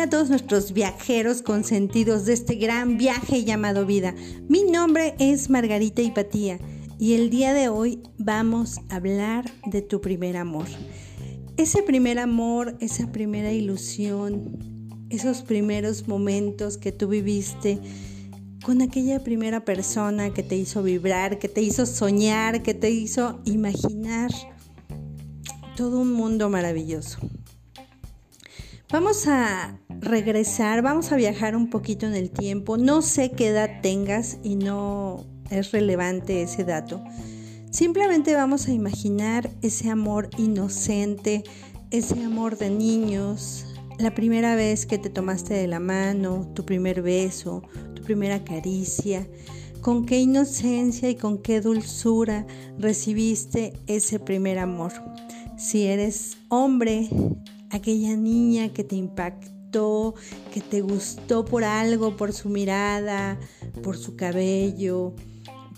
A todos nuestros viajeros consentidos de este gran viaje llamado vida. Mi nombre es Margarita Hipatía y el día de hoy vamos a hablar de tu primer amor. Ese primer amor, esa primera ilusión, esos primeros momentos que tú viviste con aquella primera persona que te hizo vibrar, que te hizo soñar, que te hizo imaginar todo un mundo maravilloso. Vamos a regresar, vamos a viajar un poquito en el tiempo. No sé qué edad tengas y no es relevante ese dato. Simplemente vamos a imaginar ese amor inocente, ese amor de niños, la primera vez que te tomaste de la mano, tu primer beso, tu primera caricia, con qué inocencia y con qué dulzura recibiste ese primer amor. Si eres hombre, aquella niña que te impactó, que te gustó por algo, por su mirada, por su cabello,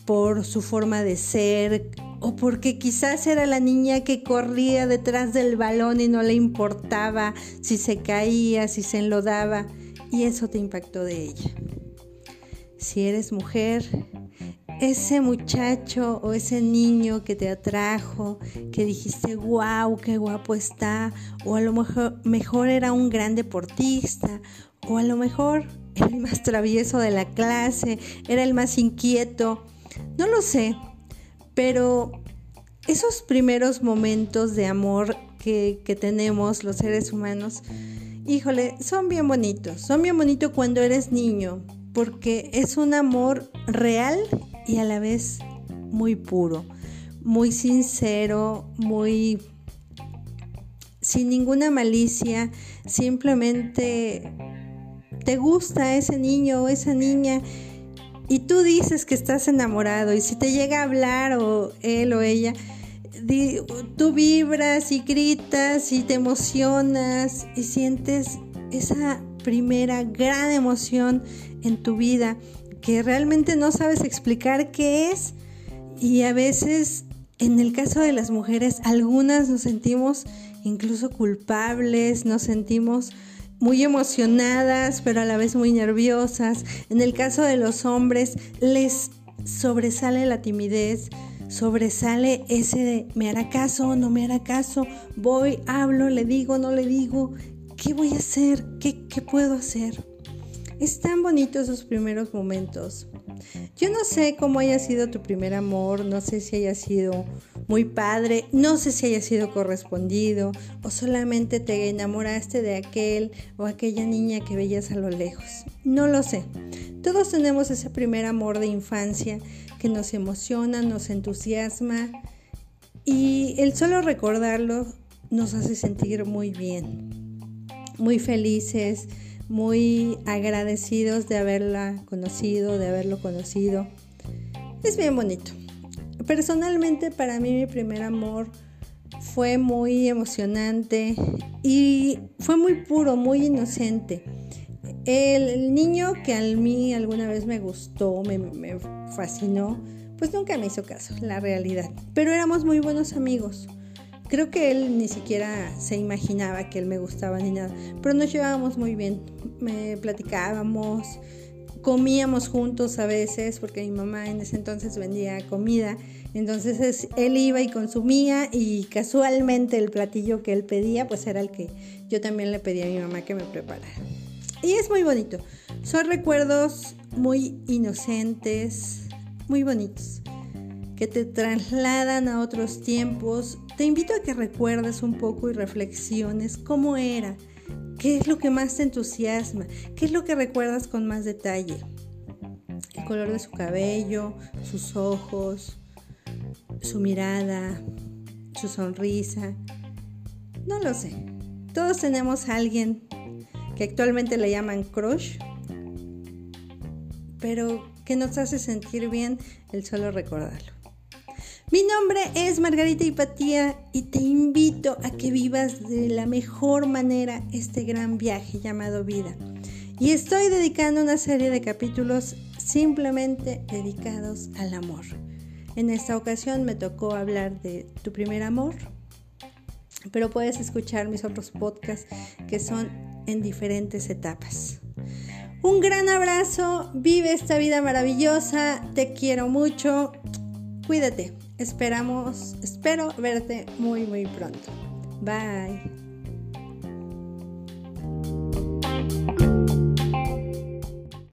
por su forma de ser, o porque quizás era la niña que corría detrás del balón y no le importaba si se caía, si se enlodaba, y eso te impactó de ella. Si eres mujer, ese muchacho o ese niño que te atrajo, que dijiste, wow, qué guapo está, o a lo mejor, mejor era un gran deportista, o a lo mejor era el más travieso de la clase, era el más inquieto, no lo sé, pero esos primeros momentos de amor que, que tenemos los seres humanos, híjole, son bien bonitos, son bien bonitos cuando eres niño, porque es un amor real y a la vez muy puro, muy sincero, muy sin ninguna malicia, simplemente te gusta ese niño o esa niña y tú dices que estás enamorado y si te llega a hablar o él o ella, tú vibras y gritas y te emocionas y sientes esa primera gran emoción en tu vida que realmente no sabes explicar qué es y a veces en el caso de las mujeres algunas nos sentimos incluso culpables, nos sentimos muy emocionadas pero a la vez muy nerviosas. En el caso de los hombres les sobresale la timidez, sobresale ese de me hará caso, no me hará caso, voy, hablo, le digo, no le digo, ¿qué voy a hacer? ¿Qué, qué puedo hacer? Es tan bonito esos primeros momentos. Yo no sé cómo haya sido tu primer amor, no sé si haya sido muy padre, no sé si haya sido correspondido o solamente te enamoraste de aquel o aquella niña que veías a lo lejos. No lo sé. Todos tenemos ese primer amor de infancia que nos emociona, nos entusiasma y el solo recordarlo nos hace sentir muy bien, muy felices muy agradecidos de haberla conocido, de haberlo conocido. Es bien bonito. Personalmente para mí mi primer amor fue muy emocionante y fue muy puro, muy inocente. El, niño que a mí alguna vez me gustó, me, me fascinó, pues nunca me hizo caso, la realidad. Pero éramos muy buenos amigos. Creo que él ni siquiera se imaginaba que él me gustaba ni nada, pero nos llevábamos muy bien, me platicábamos, comíamos juntos a veces, porque mi mamá en ese entonces vendía comida, entonces él iba y consumía y casualmente el platillo que él pedía, pues era el que yo también le pedía a mi mamá que me preparara. Y es muy bonito, son recuerdos muy inocentes, muy bonitos que te trasladan a otros tiempos. Te invito a que recuerdes un poco y reflexiones cómo era, qué es lo que más te entusiasma, qué es lo que recuerdas con más detalle. El color de su cabello, sus ojos, su mirada, su sonrisa. No lo sé. Todos tenemos a alguien que actualmente le llaman crush, pero que nos hace sentir bien el solo recordarlo. Mi nombre es Margarita Hipatía y te invito a que vivas de la mejor manera este gran viaje llamado vida. Y estoy dedicando una serie de capítulos simplemente dedicados al amor. En esta ocasión me tocó hablar de tu primer amor, pero puedes escuchar mis otros podcasts que son en diferentes etapas. Un gran abrazo, vive esta vida maravillosa, te quiero mucho, cuídate, esperamos, espero verte muy muy pronto. Bye.